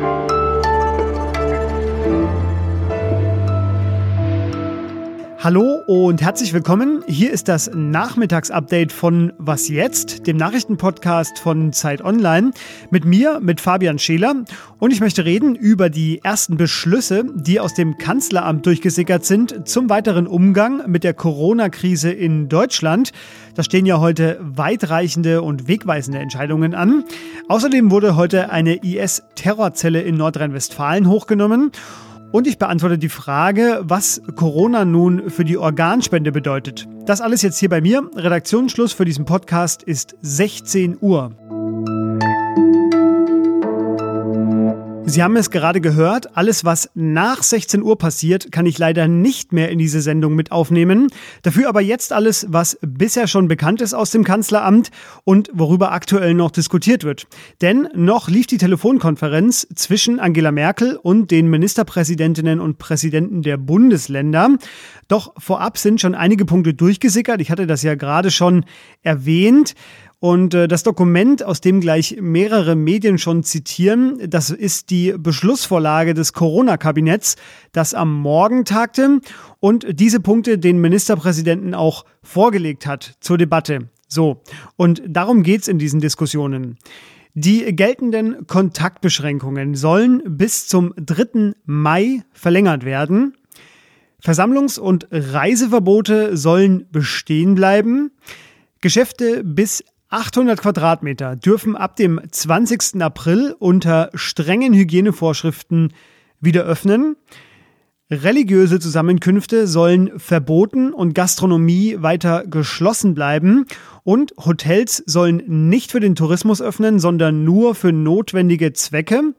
Bye. Hallo und herzlich willkommen. Hier ist das Nachmittagsupdate von Was jetzt, dem Nachrichtenpodcast von Zeit Online. Mit mir, mit Fabian Scheler. Und ich möchte reden über die ersten Beschlüsse, die aus dem Kanzleramt durchgesickert sind zum weiteren Umgang mit der Corona-Krise in Deutschland. Da stehen ja heute weitreichende und wegweisende Entscheidungen an. Außerdem wurde heute eine IS-Terrorzelle in Nordrhein-Westfalen hochgenommen. Und ich beantworte die Frage, was Corona nun für die Organspende bedeutet. Das alles jetzt hier bei mir. Redaktionsschluss für diesen Podcast ist 16 Uhr. Sie haben es gerade gehört, alles was nach 16 Uhr passiert, kann ich leider nicht mehr in diese Sendung mit aufnehmen. Dafür aber jetzt alles, was bisher schon bekannt ist aus dem Kanzleramt und worüber aktuell noch diskutiert wird. Denn noch lief die Telefonkonferenz zwischen Angela Merkel und den Ministerpräsidentinnen und Präsidenten der Bundesländer. Doch vorab sind schon einige Punkte durchgesickert. Ich hatte das ja gerade schon erwähnt. Und äh, das Dokument, aus dem gleich mehrere Medien schon zitieren, das ist die Beschlussvorlage des Corona-Kabinetts, das am Morgen tagte und diese Punkte den Ministerpräsidenten auch vorgelegt hat zur Debatte. So, und darum geht's in diesen Diskussionen. Die geltenden Kontaktbeschränkungen sollen bis zum 3. Mai verlängert werden. Versammlungs- und Reiseverbote sollen bestehen bleiben. Geschäfte bis 800 Quadratmeter dürfen ab dem 20. April unter strengen Hygienevorschriften wieder öffnen. Religiöse Zusammenkünfte sollen verboten und Gastronomie weiter geschlossen bleiben. Und Hotels sollen nicht für den Tourismus öffnen, sondern nur für notwendige Zwecke.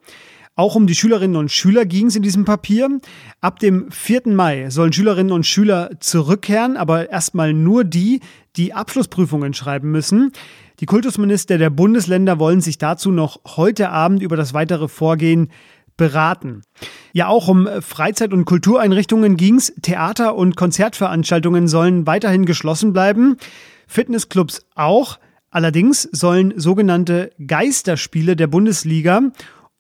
Auch um die Schülerinnen und Schüler ging es in diesem Papier. Ab dem 4. Mai sollen Schülerinnen und Schüler zurückkehren, aber erstmal nur die, die Abschlussprüfungen schreiben müssen. Die Kultusminister der Bundesländer wollen sich dazu noch heute Abend über das weitere Vorgehen beraten. Ja, auch um Freizeit- und Kultureinrichtungen ging's. Theater- und Konzertveranstaltungen sollen weiterhin geschlossen bleiben. Fitnessclubs auch. Allerdings sollen sogenannte Geisterspiele der Bundesliga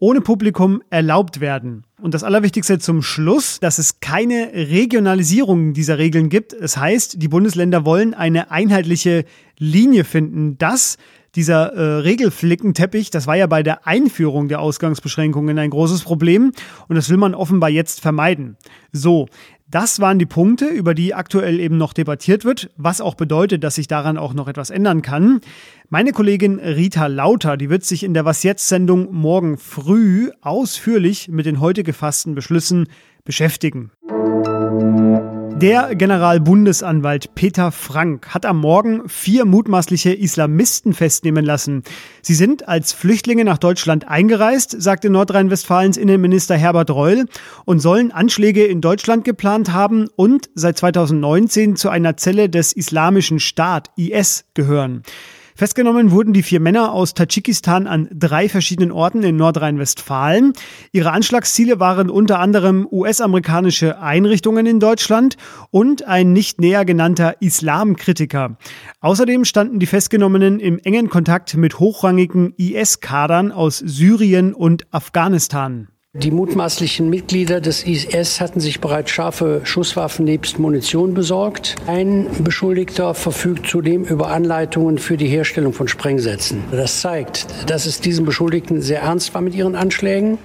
ohne Publikum erlaubt werden. Und das Allerwichtigste zum Schluss, dass es keine Regionalisierung dieser Regeln gibt. Es das heißt, die Bundesländer wollen eine einheitliche Linie finden, dass dieser äh, Regelflickenteppich, das war ja bei der Einführung der Ausgangsbeschränkungen ein großes Problem und das will man offenbar jetzt vermeiden. So, das waren die Punkte, über die aktuell eben noch debattiert wird, was auch bedeutet, dass sich daran auch noch etwas ändern kann. Meine Kollegin Rita Lauter, die wird sich in der Was jetzt Sendung morgen früh ausführlich mit den heute gefassten Beschlüssen beschäftigen. Der Generalbundesanwalt Peter Frank hat am Morgen vier mutmaßliche Islamisten festnehmen lassen. Sie sind als Flüchtlinge nach Deutschland eingereist, sagte Nordrhein-Westfalens Innenminister Herbert Reul, und sollen Anschläge in Deutschland geplant haben und seit 2019 zu einer Zelle des Islamischen Staat IS gehören. Festgenommen wurden die vier Männer aus Tadschikistan an drei verschiedenen Orten in Nordrhein-Westfalen. Ihre Anschlagsziele waren unter anderem US-amerikanische Einrichtungen in Deutschland und ein nicht näher genannter Islamkritiker. Außerdem standen die Festgenommenen im engen Kontakt mit hochrangigen IS-Kadern aus Syrien und Afghanistan. Die mutmaßlichen Mitglieder des IS hatten sich bereits scharfe Schusswaffen nebst Munition besorgt. Ein Beschuldigter verfügt zudem über Anleitungen für die Herstellung von Sprengsätzen. Das zeigt, dass es diesen Beschuldigten sehr ernst war mit ihren Anschlägen.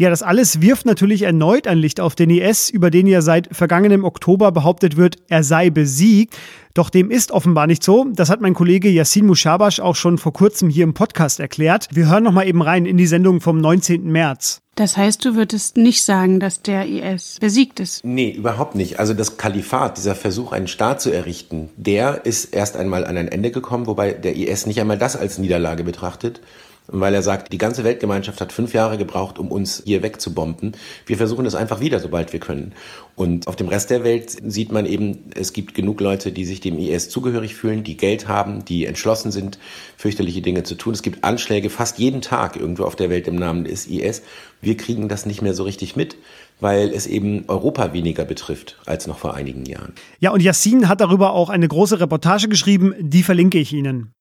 Ja, das alles wirft natürlich erneut ein Licht auf den IS, über den ja seit vergangenem Oktober behauptet wird, er sei besiegt. Doch dem ist offenbar nicht so. Das hat mein Kollege Yassin Mushabash auch schon vor kurzem hier im Podcast erklärt. Wir hören noch mal eben rein in die Sendung vom 19. März. Das heißt, du würdest nicht sagen, dass der IS besiegt ist? Nee, überhaupt nicht. Also das Kalifat, dieser Versuch, einen Staat zu errichten, der ist erst einmal an ein Ende gekommen, wobei der IS nicht einmal das als Niederlage betrachtet, weil er sagt, die ganze Weltgemeinschaft hat fünf Jahre gebraucht, um uns hier wegzubomben. Wir versuchen es einfach wieder, sobald wir können. Und auf dem Rest der Welt sieht man eben, es gibt genug Leute, die sich dem IS zugehörig fühlen, die Geld haben, die entschlossen sind, fürchterliche Dinge zu tun. Es gibt Anschläge fast jeden Tag irgendwo auf der Welt im Namen des IS. Wir kriegen das nicht mehr so richtig mit weil es eben Europa weniger betrifft als noch vor einigen Jahren. Ja, und Yassin hat darüber auch eine große Reportage geschrieben, die verlinke ich Ihnen.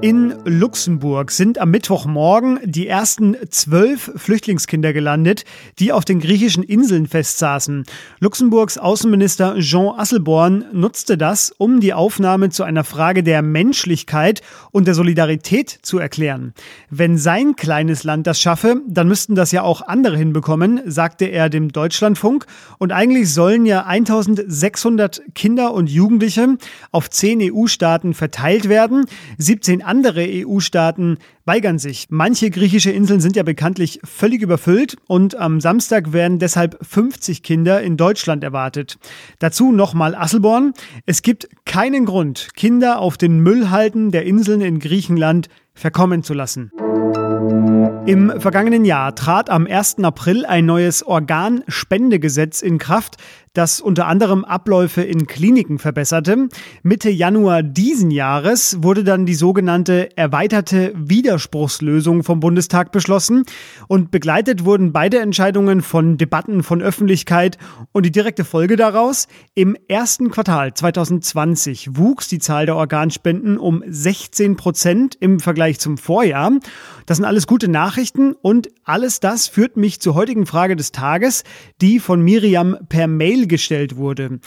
In Luxemburg sind am Mittwochmorgen die ersten zwölf Flüchtlingskinder gelandet, die auf den griechischen Inseln festsaßen. Luxemburgs Außenminister Jean Asselborn nutzte das, um die Aufnahme zu einer Frage der Menschlichkeit und der Solidarität zu erklären. Wenn sein kleines Land das schaffe, dann müssten das ja auch andere hinbekommen, sagte er dem Deutschlandfunk. Und eigentlich sollen ja 1600 Kinder und Jugendliche auf zehn EU-Staaten verteilt werden. 17 andere EU-Staaten weigern sich. Manche griechische Inseln sind ja bekanntlich völlig überfüllt und am Samstag werden deshalb 50 Kinder in Deutschland erwartet. Dazu nochmal Asselborn. Es gibt keinen Grund, Kinder auf den Müllhalden der Inseln in Griechenland verkommen zu lassen. Im vergangenen Jahr trat am 1. April ein neues Organspendegesetz in Kraft, das unter anderem Abläufe in Kliniken verbesserte. Mitte Januar diesen Jahres wurde dann die sogenannte erweiterte Widerspruchslösung vom Bundestag beschlossen und begleitet wurden beide Entscheidungen von Debatten von Öffentlichkeit und die direkte Folge daraus, im ersten Quartal 2020 wuchs die Zahl der Organspenden um 16 Prozent im Vergleich zum Vorjahr. Das sind alles gute Nachrichten und alles das führt mich zur heutigen Frage des Tages, die von Miriam per Mail gestellt wurde.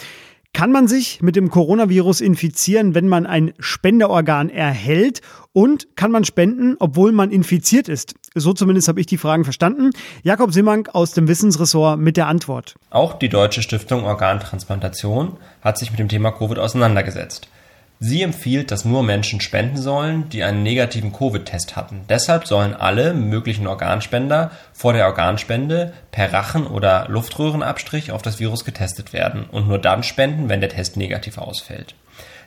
Kann man sich mit dem Coronavirus infizieren, wenn man ein Spenderorgan erhält? Und kann man spenden, obwohl man infiziert ist? So zumindest habe ich die Fragen verstanden. Jakob Simmank aus dem Wissensressort mit der Antwort. Auch die Deutsche Stiftung Organtransplantation hat sich mit dem Thema Covid auseinandergesetzt. Sie empfiehlt, dass nur Menschen spenden sollen, die einen negativen Covid-Test hatten. Deshalb sollen alle möglichen Organspender vor der Organspende per Rachen- oder Luftröhrenabstrich auf das Virus getestet werden und nur dann spenden, wenn der Test negativ ausfällt.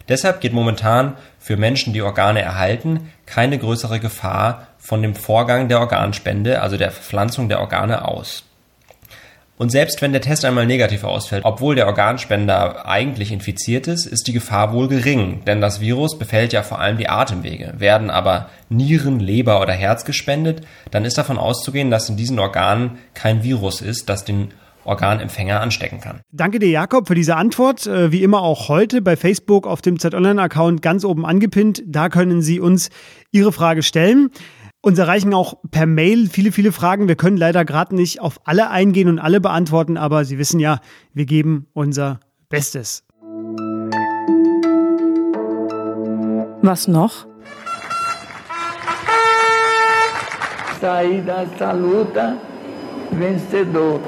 Deshalb geht momentan für Menschen, die Organe erhalten, keine größere Gefahr von dem Vorgang der Organspende, also der Verpflanzung der Organe aus. Und selbst wenn der Test einmal negativ ausfällt, obwohl der Organspender eigentlich infiziert ist, ist die Gefahr wohl gering, denn das Virus befällt ja vor allem die Atemwege. Werden aber Nieren, Leber oder Herz gespendet, dann ist davon auszugehen, dass in diesen Organen kein Virus ist, das den Organempfänger anstecken kann. Danke dir, Jakob, für diese Antwort. Äh, wie immer auch heute bei Facebook auf dem Z-Online-Account ganz oben angepinnt. Da können Sie uns Ihre Frage stellen. Uns erreichen auch per Mail viele, viele Fragen. Wir können leider gerade nicht auf alle eingehen und alle beantworten, aber Sie wissen ja, wir geben unser Bestes. Was noch? Saída desta luta vencedor.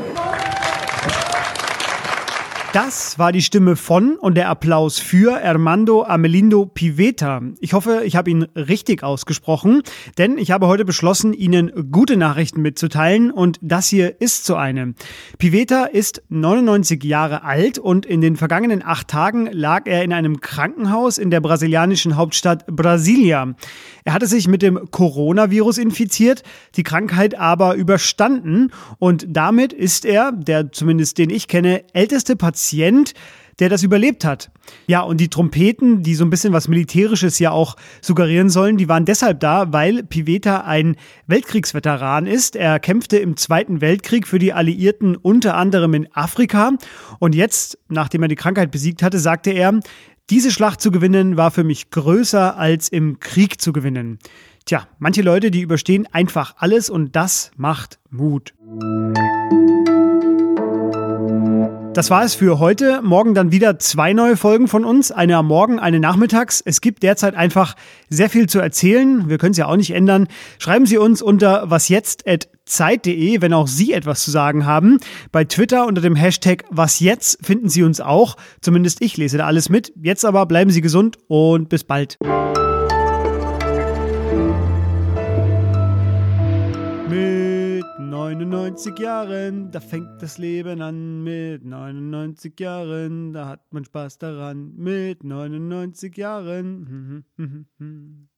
Das war die Stimme von und der Applaus für Armando Amelindo Piveta. Ich hoffe, ich habe ihn richtig ausgesprochen, denn ich habe heute beschlossen, Ihnen gute Nachrichten mitzuteilen und das hier ist so eine. Piveta ist 99 Jahre alt und in den vergangenen acht Tagen lag er in einem Krankenhaus in der brasilianischen Hauptstadt Brasilia. Er hatte sich mit dem Coronavirus infiziert, die Krankheit aber überstanden und damit ist er, der zumindest den ich kenne, älteste Patient Patient, der das überlebt hat. Ja, und die Trompeten, die so ein bisschen was Militärisches ja auch suggerieren sollen, die waren deshalb da, weil Piveta ein Weltkriegsveteran ist. Er kämpfte im Zweiten Weltkrieg für die Alliierten unter anderem in Afrika. Und jetzt, nachdem er die Krankheit besiegt hatte, sagte er, diese Schlacht zu gewinnen war für mich größer als im Krieg zu gewinnen. Tja, manche Leute, die überstehen einfach alles und das macht Mut. Das war es für heute. Morgen dann wieder zwei neue Folgen von uns. Eine am Morgen, eine nachmittags. Es gibt derzeit einfach sehr viel zu erzählen. Wir können es ja auch nicht ändern. Schreiben Sie uns unter wasjetzt.zeit.de, wenn auch Sie etwas zu sagen haben. Bei Twitter unter dem Hashtag wasjetzt finden Sie uns auch. Zumindest ich lese da alles mit. Jetzt aber bleiben Sie gesund und bis bald. 99 Jahren, da fängt das Leben an mit 99 Jahren, da hat man Spaß daran mit 99 Jahren.